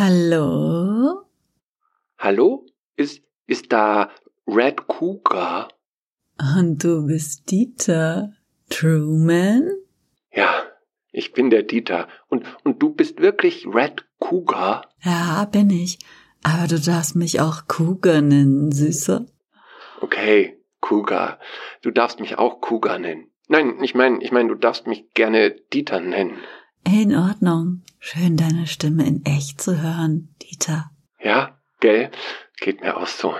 Hallo? Hallo? Ist, ist da Red Cougar? Und du bist Dieter Truman? Ja, ich bin der Dieter. Und, und du bist wirklich Red Cougar? Ja, bin ich. Aber du darfst mich auch Cougar nennen, Süßer. Okay, Cougar. Du darfst mich auch Cougar nennen. Nein, ich meine, ich meine, du darfst mich gerne Dieter nennen. In Ordnung. Schön, deine Stimme in echt zu hören, Dieter. Ja, gell? Geht mir auch so.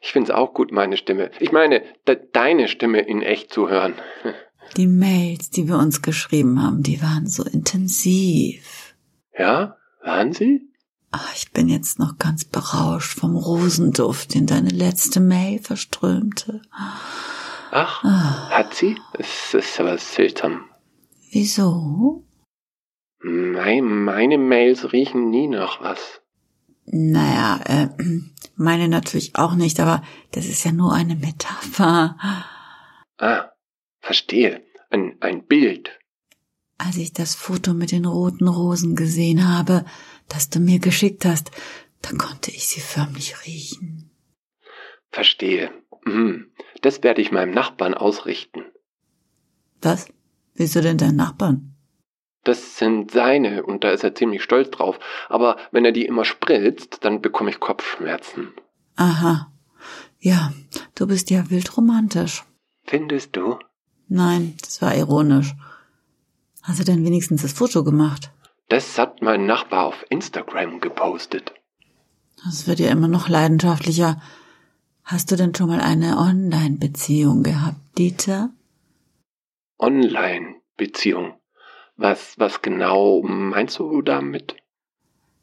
Ich find's auch gut, meine Stimme. Ich meine, de deine Stimme in echt zu hören. Die Mails, die wir uns geschrieben haben, die waren so intensiv. Ja, waren sie? Ach, ich bin jetzt noch ganz berauscht vom Rosenduft, den deine letzte Mail verströmte. Ach, ah. hat sie? Es ist aber seltsam. Wieso? Meine, meine Mails riechen nie nach was. Naja, äh, meine natürlich auch nicht, aber das ist ja nur eine Metapher. Ah, verstehe. Ein, ein Bild. Als ich das Foto mit den roten Rosen gesehen habe, das du mir geschickt hast, da konnte ich sie förmlich riechen. Verstehe. Mhm. Das werde ich meinem Nachbarn ausrichten. Was? Wieso denn dein Nachbarn? Das sind seine und da ist er ziemlich stolz drauf. Aber wenn er die immer spritzt, dann bekomme ich Kopfschmerzen. Aha. Ja, du bist ja wild romantisch. Findest du? Nein, das war ironisch. Hast du denn wenigstens das Foto gemacht? Das hat mein Nachbar auf Instagram gepostet. Das wird ja immer noch leidenschaftlicher. Hast du denn schon mal eine Online-Beziehung gehabt, Dieter? Online-Beziehung? Was, was genau meinst du damit?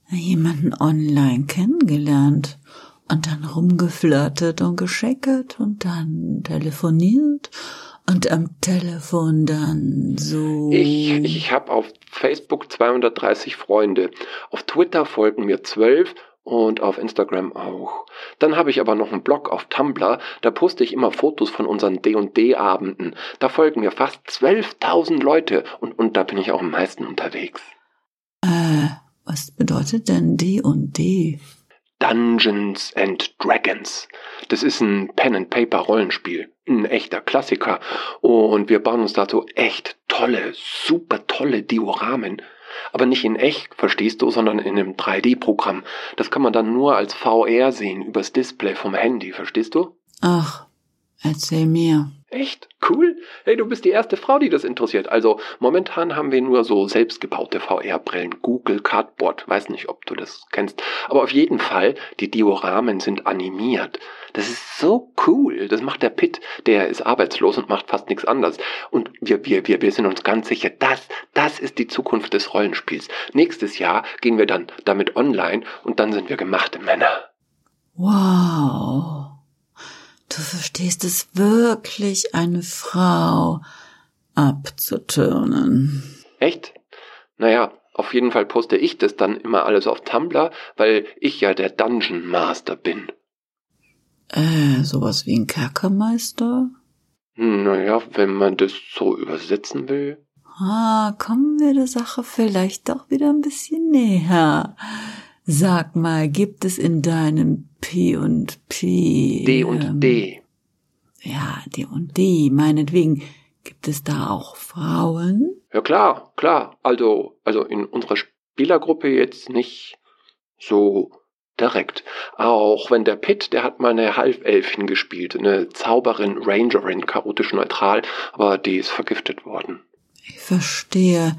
Jemanden online kennengelernt und dann rumgeflirtet und gescheckert und dann telefoniert und am Telefon dann so. Ich, ich habe auf Facebook 230 Freunde. Auf Twitter folgen mir zwölf und auf Instagram auch. Dann habe ich aber noch einen Blog auf Tumblr, da poste ich immer Fotos von unseren D&D-Abenden. Da folgen mir fast 12.000 Leute und, und da bin ich auch am meisten unterwegs. Äh, was bedeutet denn D&D? Dungeons and Dragons. Das ist ein Pen-and-Paper-Rollenspiel. Ein echter Klassiker. Und wir bauen uns dazu echt tolle, super tolle Dioramen. Aber nicht in echt, verstehst du, sondern in einem 3D-Programm. Das kann man dann nur als VR sehen, übers Display vom Handy, verstehst du? Ach, erzähl mir. Echt? Cool. Hey, du bist die erste Frau, die das interessiert. Also momentan haben wir nur so selbstgebaute VR-Brillen. Google Cardboard. Weiß nicht, ob du das kennst. Aber auf jeden Fall, die Dioramen sind animiert. Das ist so cool. Das macht der Pitt. Der ist arbeitslos und macht fast nichts anderes. Und wir, wir, wir, wir sind uns ganz sicher, das, das ist die Zukunft des Rollenspiels. Nächstes Jahr gehen wir dann damit online und dann sind wir gemachte Männer. Wow. Du verstehst es wirklich, eine Frau abzuturnen. Echt? Naja, auf jeden Fall poste ich das dann immer alles auf Tumblr, weil ich ja der Dungeon Master bin. Äh, sowas wie ein Kerkermeister? Naja, wenn man das so übersetzen will. Ah, kommen wir der Sache vielleicht doch wieder ein bisschen näher. Sag mal, gibt es in deinem P und P. D und ähm, D. Ja, D und D, meinetwegen. Gibt es da auch Frauen? Ja klar, klar. Also, also in unserer Spielergruppe jetzt nicht so direkt. Auch wenn der Pitt, der hat mal eine Halfelfin gespielt, eine Zauberin, Rangerin, chaotisch neutral, aber die ist vergiftet worden. Ich verstehe.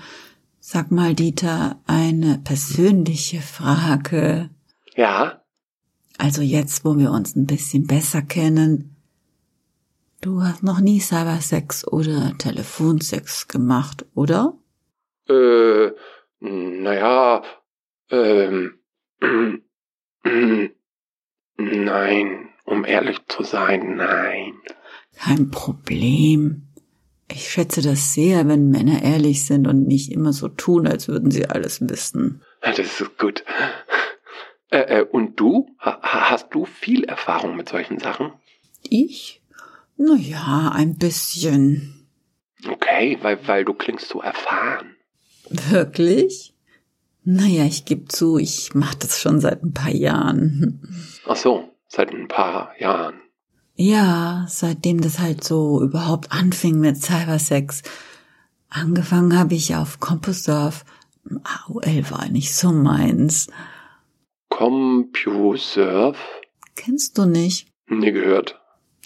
Sag mal, Dieter, eine persönliche Frage. Ja. Also jetzt, wo wir uns ein bisschen besser kennen. Du hast noch nie Cybersex oder Telefonsex gemacht, oder? Äh, naja, ähm, nein, um ehrlich zu sein, nein. Kein Problem. Ich schätze das sehr, wenn Männer ehrlich sind und nicht immer so tun, als würden sie alles wissen. Das ist gut. Äh, äh, und du? Ha hast du viel Erfahrung mit solchen Sachen? Ich? Na ja, ein bisschen. Okay, weil, weil du klingst so erfahren. Wirklich? Naja, ich geb zu, ich mach das schon seit ein paar Jahren. Ach so, seit ein paar Jahren. Ja, seitdem das halt so überhaupt anfing mit Cybersex. Angefangen habe ich auf CompuServe. AOL war nicht so meins. CompuServe? Kennst du nicht? Nie gehört.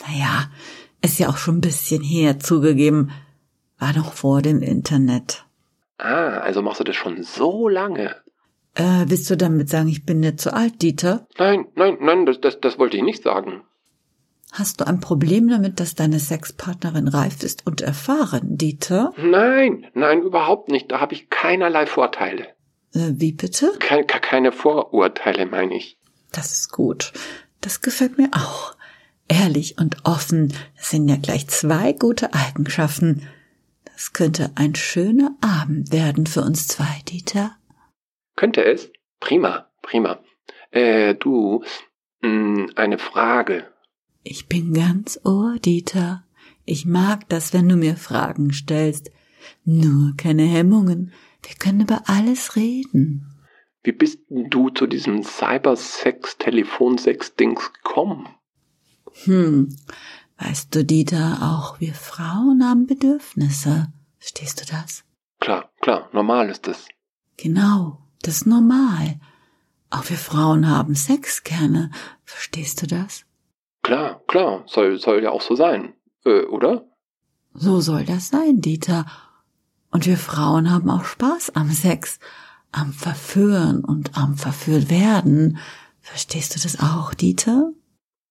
Naja, ist ja auch schon ein bisschen her zugegeben. War noch vor dem Internet. Ah, also machst du das schon so lange? Äh, willst du damit sagen, ich bin nicht zu alt, Dieter? Nein, nein, nein, das, das, das wollte ich nicht sagen. Hast du ein Problem damit, dass deine Sexpartnerin reif ist und erfahren, Dieter? Nein, nein, überhaupt nicht. Da habe ich keinerlei Vorteile. Äh, wie bitte? Keine, keine Vorurteile, meine ich. Das ist gut. Das gefällt mir auch. Ehrlich und offen, das sind ja gleich zwei gute Eigenschaften. Das könnte ein schöner Abend werden für uns zwei, Dieter. Könnte es? Prima, prima. Äh, du, mh, hm, eine Frage. Ich bin ganz Ohr, Dieter. Ich mag das, wenn du mir Fragen stellst. Nur keine Hemmungen. Wir können über alles reden. Wie bist du zu diesem Cybersex-Telefonsex-Dings gekommen? Hm, weißt du, Dieter, auch wir Frauen haben Bedürfnisse. Verstehst du das? Klar, klar, normal ist das. Genau, das ist normal. Auch wir Frauen haben Sex gerne. Verstehst du das? Klar, klar, soll, soll ja auch so sein, äh, oder? So soll das sein, Dieter. Und wir Frauen haben auch Spaß am Sex, am Verführen und am verführt werden. Verstehst du das auch, Dieter?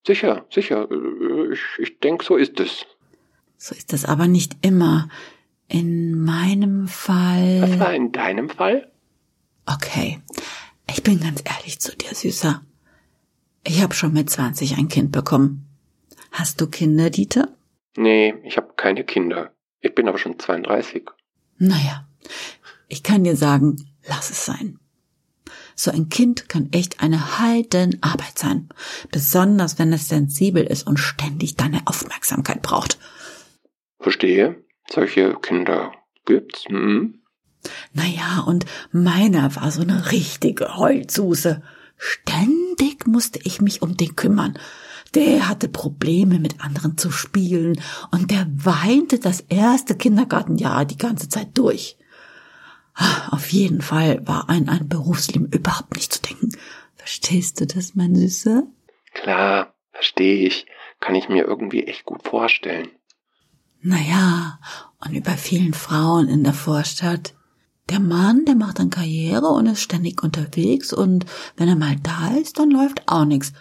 Sicher, sicher. Äh, ich, ich denke, so ist es. So ist es aber nicht immer. In meinem Fall. Was war in deinem Fall? Okay. Ich bin ganz ehrlich zu dir, Süßer. Ich habe schon mit 20 ein Kind bekommen. Hast du Kinder, Dieter? Nee, ich habe keine Kinder. Ich bin aber schon 32. Naja, ich kann dir sagen, lass es sein. So ein Kind kann echt eine Heidenarbeit sein. Besonders wenn es sensibel ist und ständig deine Aufmerksamkeit braucht. Verstehe. Solche Kinder gibt's, hm? Naja, und meiner war so eine richtige Heulsuse. Ständig musste ich mich um den kümmern. Der hatte Probleme mit anderen zu spielen und der weinte das erste Kindergartenjahr die ganze Zeit durch. Auf jeden Fall war an ein Berufsleben überhaupt nicht zu denken. Verstehst du das, mein Süßer? Klar, verstehe ich. Kann ich mir irgendwie echt gut vorstellen. Naja, und über vielen Frauen in der Vorstadt der Mann, der macht dann Karriere und ist ständig unterwegs und wenn er mal da ist, dann läuft auch nichts,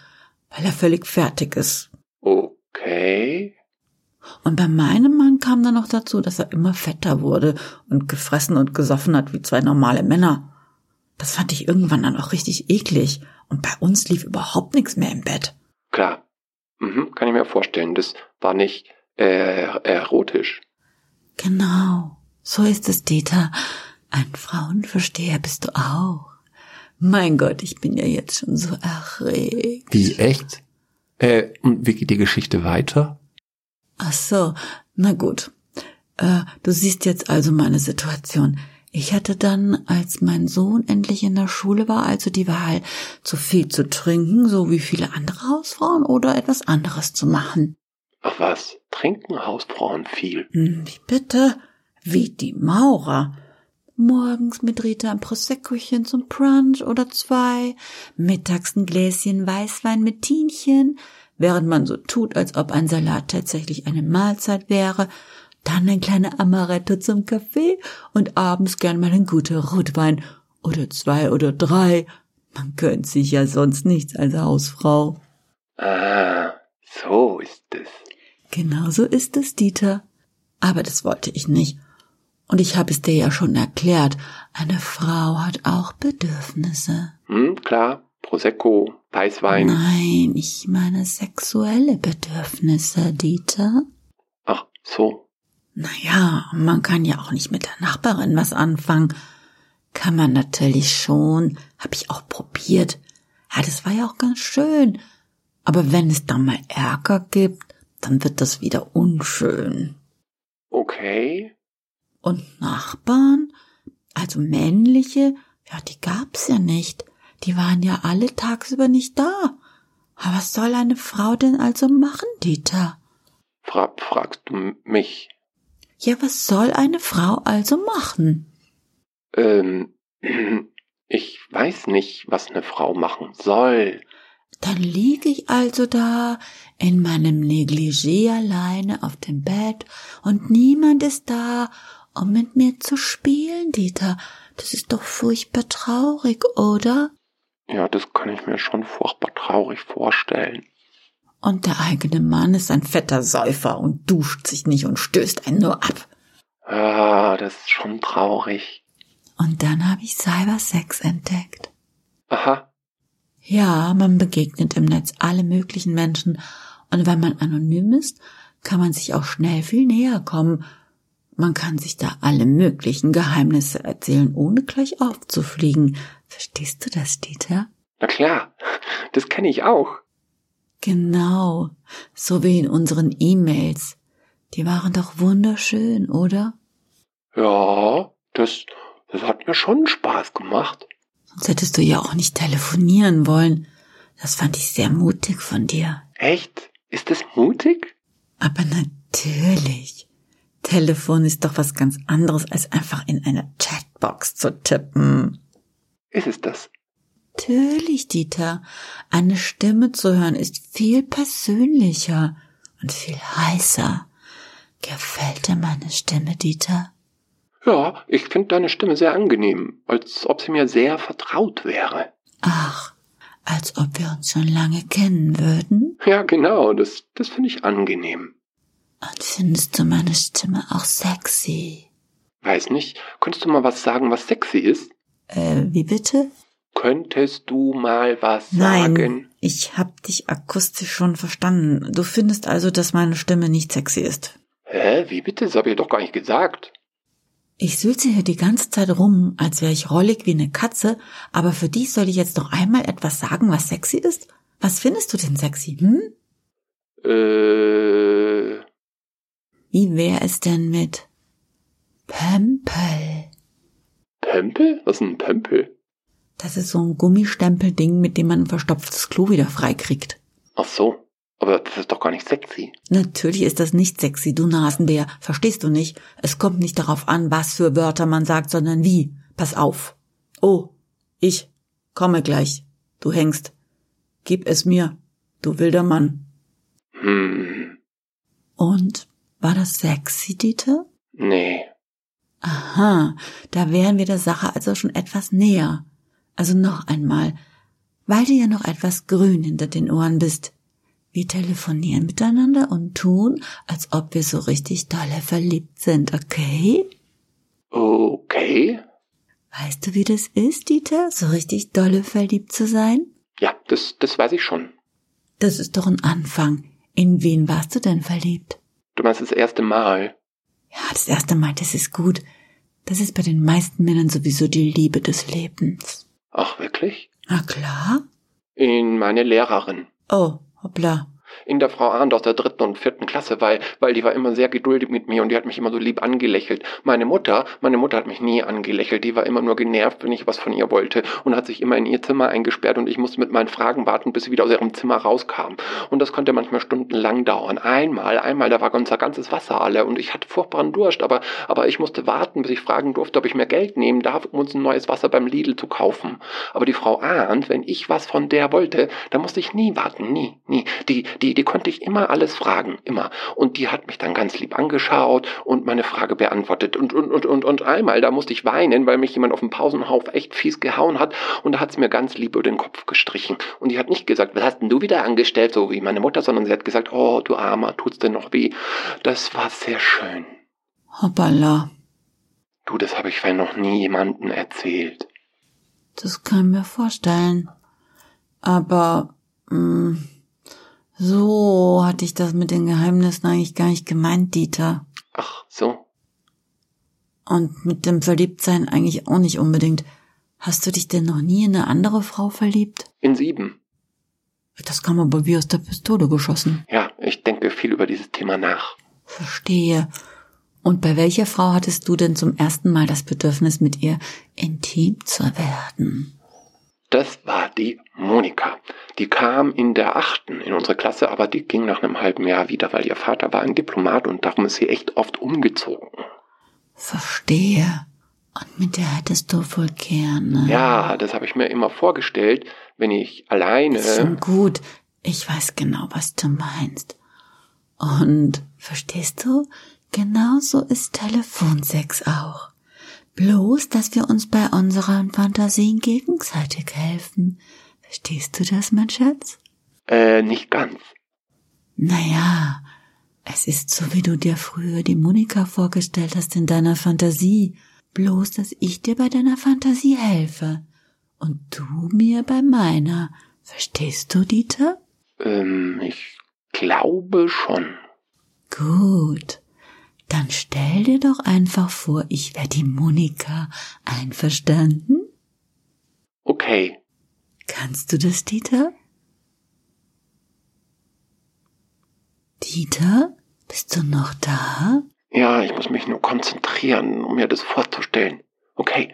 weil er völlig fertig ist. Okay. Und bei meinem Mann kam dann noch dazu, dass er immer fetter wurde und gefressen und gesoffen hat wie zwei normale Männer. Das fand ich irgendwann dann auch richtig eklig und bei uns lief überhaupt nichts mehr im Bett. Klar. Mhm, kann ich mir vorstellen. Das war nicht äh, erotisch. Genau. So ist es, Dieter. Ein Frauenversteher bist du auch. Mein Gott, ich bin ja jetzt schon so erregt. Wie, echt? Äh, und wie geht die Geschichte weiter? Ach so, na gut. Äh, du siehst jetzt also meine Situation. Ich hatte dann, als mein Sohn endlich in der Schule war, also die Wahl, zu viel zu trinken, so wie viele andere Hausfrauen, oder etwas anderes zu machen. Ach was, trinken Hausfrauen viel? Hm, wie bitte? Wie die Maurer. Morgens mit Rita ein Proseccochen zum Brunch oder zwei, mittags ein Gläschen Weißwein mit Tienchen, während man so tut, als ob ein Salat tatsächlich eine Mahlzeit wäre, dann ein kleiner Amaretto zum Kaffee und abends gern mal ein guter Rotwein oder zwei oder drei. Man gönnt sich ja sonst nichts als Hausfrau. Ah, so ist es. Genau so ist es, Dieter. Aber das wollte ich nicht. Und ich habe es dir ja schon erklärt, eine Frau hat auch Bedürfnisse. Hm, klar. Prosecco, Weißwein. Nein, ich meine sexuelle Bedürfnisse, Dieter. Ach, so. Naja, man kann ja auch nicht mit der Nachbarin was anfangen. Kann man natürlich schon. Hab ich auch probiert. Ja, das war ja auch ganz schön. Aber wenn es dann mal Ärger gibt, dann wird das wieder unschön. Okay. Und Nachbarn, also männliche, ja, die gab gab's ja nicht. Die waren ja alle tagsüber nicht da. Aber was soll eine Frau denn also machen, Dieter? Fra fragst du mich? Ja, was soll eine Frau also machen? Ähm, ich weiß nicht, was eine Frau machen soll. Dann liege ich also da in meinem Negligé alleine auf dem Bett und niemand ist da, um mit mir zu spielen, Dieter. Das ist doch furchtbar traurig, oder? Ja, das kann ich mir schon furchtbar traurig vorstellen. Und der eigene Mann ist ein fetter Säufer und duscht sich nicht und stößt einen nur ab. Ah, das ist schon traurig. Und dann habe ich Cybersex entdeckt. Aha. Ja, man begegnet im Netz alle möglichen Menschen und wenn man anonym ist, kann man sich auch schnell viel näher kommen. Man kann sich da alle möglichen Geheimnisse erzählen, ohne gleich aufzufliegen. Verstehst du das, Dieter? Na klar, das kenne ich auch. Genau, so wie in unseren E-Mails. Die waren doch wunderschön, oder? Ja, das, das hat mir schon Spaß gemacht. Sonst hättest du ja auch nicht telefonieren wollen. Das fand ich sehr mutig von dir. Echt? Ist das mutig? Aber natürlich. Telefon ist doch was ganz anderes, als einfach in einer Chatbox zu tippen. Ist es das? Natürlich, Dieter. Eine Stimme zu hören ist viel persönlicher und viel heißer. Gefällt dir meine Stimme, Dieter? Ja, ich finde deine Stimme sehr angenehm, als ob sie mir sehr vertraut wäre. Ach, als ob wir uns schon lange kennen würden? Ja, genau, das, das finde ich angenehm. Und findest du meine Stimme auch sexy? Weiß nicht, könntest du mal was sagen, was sexy ist? Äh, wie bitte? Könntest du mal was Nein, sagen? ich hab dich akustisch schon verstanden. Du findest also, dass meine Stimme nicht sexy ist. Hä? Wie bitte? Das habe ich doch gar nicht gesagt. Ich sülze hier die ganze Zeit rum, als wäre ich rollig wie eine Katze, aber für dich soll ich jetzt noch einmal etwas sagen, was sexy ist? Was findest du denn sexy, hm? Äh, Wie wäre es denn mit Pömpel? Pömpel? Was ist ein Pömpel? Das ist so ein Gummistempelding, mit dem man ein verstopftes Klo wieder freikriegt. Ach so. Aber das ist doch gar nicht sexy. Natürlich ist das nicht sexy, du Nasenbär. Verstehst du nicht? Es kommt nicht darauf an, was für Wörter man sagt, sondern wie. Pass auf. Oh, ich komme gleich. Du hängst. Gib es mir, du wilder Mann. Hm, Und war das sexy, Dieter? nee. Aha, da wären wir der Sache also schon etwas näher. Also noch einmal, weil du ja noch etwas grün hinter den Ohren bist. Wir telefonieren miteinander und tun, als ob wir so richtig dolle verliebt sind, okay? Okay. Weißt du, wie das ist, Dieter, so richtig dolle verliebt zu sein? Ja, das, das weiß ich schon. Das ist doch ein Anfang. In wen warst du denn verliebt? Du meinst das erste Mal. Ja, das erste Mal, das ist gut. Das ist bei den meisten Männern sowieso die Liebe des Lebens. Ach, wirklich? Na klar. In meine Lehrerin. Oh, hoppla. In der Frau Arndt aus der dritten und vierten Klasse, weil, weil die war immer sehr geduldig mit mir und die hat mich immer so lieb angelächelt. Meine Mutter, meine Mutter hat mich nie angelächelt, die war immer nur genervt, wenn ich was von ihr wollte und hat sich immer in ihr Zimmer eingesperrt und ich musste mit meinen Fragen warten, bis sie wieder aus ihrem Zimmer rauskam. Und das konnte manchmal stundenlang dauern. Einmal, einmal, da war unser ganzes Wasser alle und ich hatte furchtbaren Durst, aber, aber ich musste warten, bis ich fragen durfte, ob ich mehr Geld nehmen darf, um uns ein neues Wasser beim Lidl zu kaufen. Aber die Frau Arndt, wenn ich was von der wollte, da musste ich nie warten, nie, nie. Die, die, die konnte ich immer alles fragen, immer. Und die hat mich dann ganz lieb angeschaut und meine Frage beantwortet. Und, und, und, und, und einmal, da musste ich weinen, weil mich jemand auf dem Pausenhof echt fies gehauen hat und da hat sie mir ganz lieb über den Kopf gestrichen. Und die hat nicht gesagt, was hast denn du wieder angestellt, so wie meine Mutter, sondern sie hat gesagt, oh, du Armer, tut's denn noch weh? Das war sehr schön. Hoppala. Du, das habe ich vielleicht noch nie jemandem erzählt. Das kann ich mir vorstellen. Aber mh, so hatte ich das mit den Geheimnissen eigentlich gar nicht gemeint, Dieter. Ach, so. Und mit dem Verliebtsein eigentlich auch nicht unbedingt. Hast du dich denn noch nie in eine andere Frau verliebt? In sieben. Das kam aber wie aus der Pistole geschossen. Ja, ich denke viel über dieses Thema nach. Verstehe. Und bei welcher Frau hattest du denn zum ersten Mal das Bedürfnis, mit ihr intim zu werden? Das war die Monika. Die kam in der achten in unsere Klasse, aber die ging nach einem halben Jahr wieder, weil ihr Vater war ein Diplomat und darum ist sie echt oft umgezogen. Verstehe. Und mit der hättest du wohl gerne. Ja, das habe ich mir immer vorgestellt, wenn ich alleine. Ist schon gut. Ich weiß genau, was du meinst. Und verstehst du? Genauso ist Telefonsex auch. Bloß, dass wir uns bei unseren Fantasien gegenseitig helfen. Verstehst du das, mein Schatz? Äh, nicht ganz. Naja, es ist so, wie du dir früher die Monika vorgestellt hast in deiner Fantasie. Bloß, dass ich dir bei deiner Fantasie helfe. Und du mir bei meiner. Verstehst du, Dieter? Ähm, ich glaube schon. Gut. Dann stell dir doch einfach vor, ich wäre die Monika. Einverstanden? Okay. Kannst du das, Dieter? Dieter, bist du noch da? Ja, ich muss mich nur konzentrieren, um mir das vorzustellen. Okay.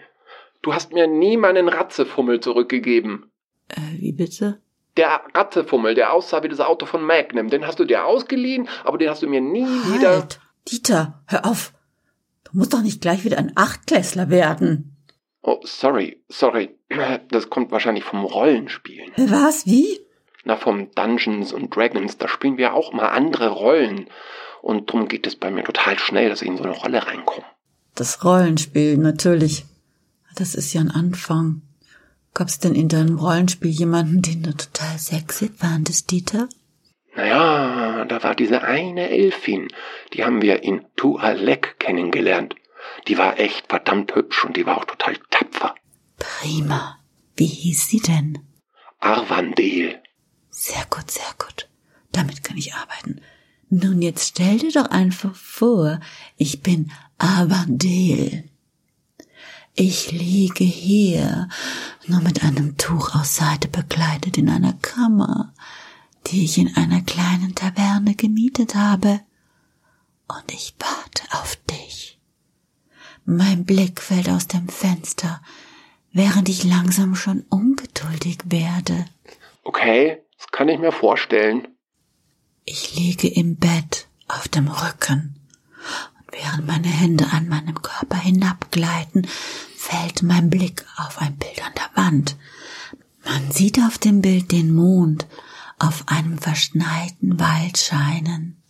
Du hast mir nie meinen Ratzefummel zurückgegeben. Äh, wie bitte? Der Ratzefummel, der aussah wie das Auto von Magnum, den hast du dir ausgeliehen, aber den hast du mir nie wieder. Dieter, hör auf! Du musst doch nicht gleich wieder ein Achtklässler werden. Oh, sorry, sorry. Das kommt wahrscheinlich vom Rollenspielen. Was? Wie? Na, vom Dungeons und Dragons, da spielen wir auch mal andere Rollen. Und drum geht es bei mir total schnell, dass ich in so eine Rolle reinkomme. Das Rollenspiel, natürlich. Das ist ja ein Anfang. Gab's denn in deinem Rollenspiel jemanden, den du total sexy fandest, Dieter? Naja, da war diese eine Elfin, die haben wir in Tualek kennengelernt. Die war echt verdammt hübsch und die war auch total tapfer. Prima. Wie hieß sie denn? Arvandel. Sehr gut, sehr gut. Damit kann ich arbeiten. Nun, jetzt stell dir doch einfach vor, ich bin Arvandel. Ich liege hier, nur mit einem Tuch aus Seide bekleidet in einer Kammer, die ich in einer kleinen Taverne gemietet habe. Und ich warte auf dich. Mein Blick fällt aus dem Fenster, während ich langsam schon ungeduldig werde. Okay, das kann ich mir vorstellen. Ich liege im Bett auf dem Rücken und während meine Hände an meinem Körper hinabgleiten, fällt mein Blick auf ein Bild an der Wand. Man sieht auf dem Bild den Mond auf einem verschneiten Wald scheinen.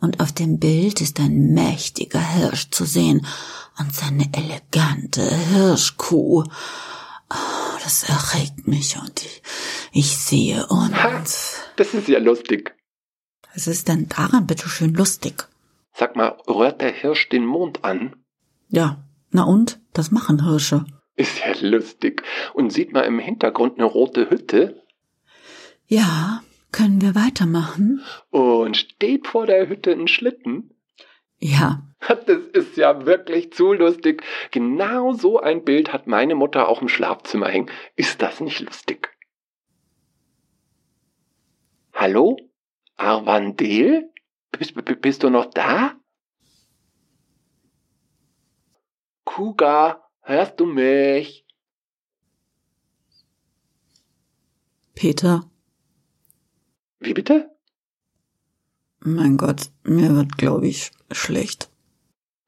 Und auf dem Bild ist ein mächtiger Hirsch zu sehen und seine elegante Hirschkuh. Oh, das erregt mich und ich, ich sehe uns. Ha, das ist ja lustig. Was ist denn daran bitteschön lustig? Sag mal, rührt der Hirsch den Mond an? Ja, na und? Das machen Hirsche. Ist ja lustig. Und sieht man im Hintergrund eine rote Hütte? Ja, können wir weitermachen? Und steht vor der Hütte ein Schlitten? Ja. Das ist ja wirklich zu lustig. Genau so ein Bild hat meine Mutter auch im Schlafzimmer hängen. Ist das nicht lustig? Hallo? Arvandel? Bist, bist du noch da? Kuga, hörst du mich? Peter. Wie bitte? Mein Gott, mir wird, glaube ich, schlecht.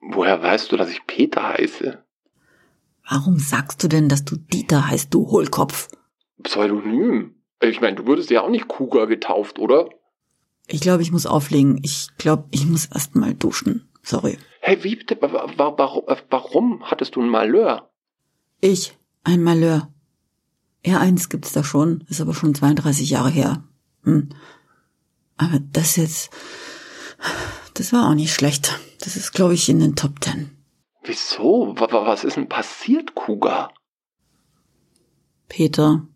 Woher weißt du, dass ich Peter heiße? Warum sagst du denn, dass du Dieter heißt, du Hohlkopf? Pseudonym. Ich meine, du wurdest ja auch nicht Kuga getauft, oder? Ich glaube, ich muss auflegen. Ich glaube, ich muss erst mal duschen. Sorry. Hey, wie bitte? Warum, warum hattest du ein Malheur? Ich, ein Malheur. Ja, eins gibt's da schon, ist aber schon 32 Jahre her. Hm. Aber das jetzt, das war auch nicht schlecht. Das ist, glaube ich, in den Top Ten. Wieso? Was ist denn passiert, Kuga? Peter,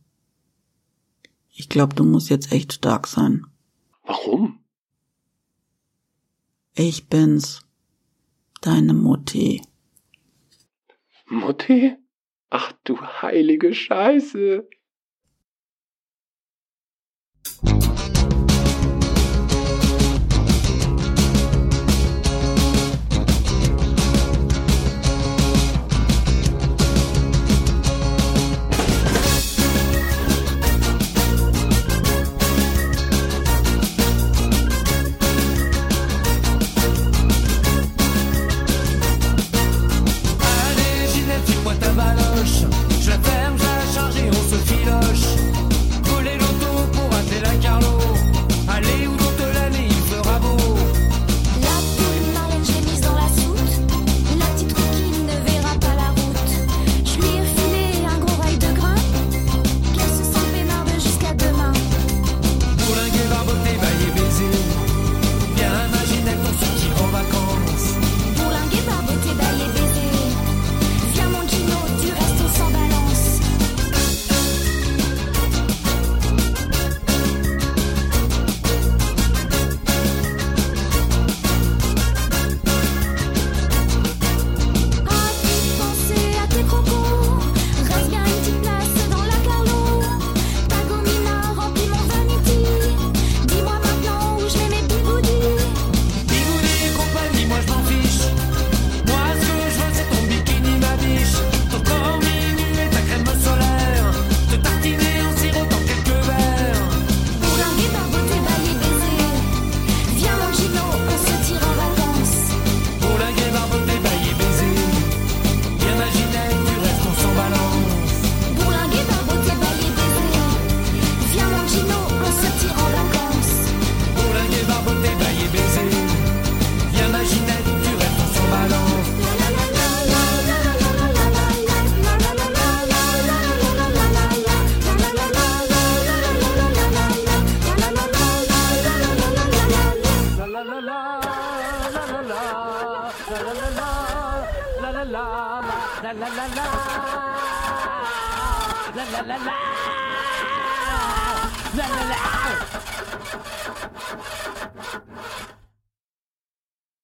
ich glaube, du musst jetzt echt stark sein. Warum? Ich bin's. Deine Mutti. Mutti? Ach du heilige Scheiße.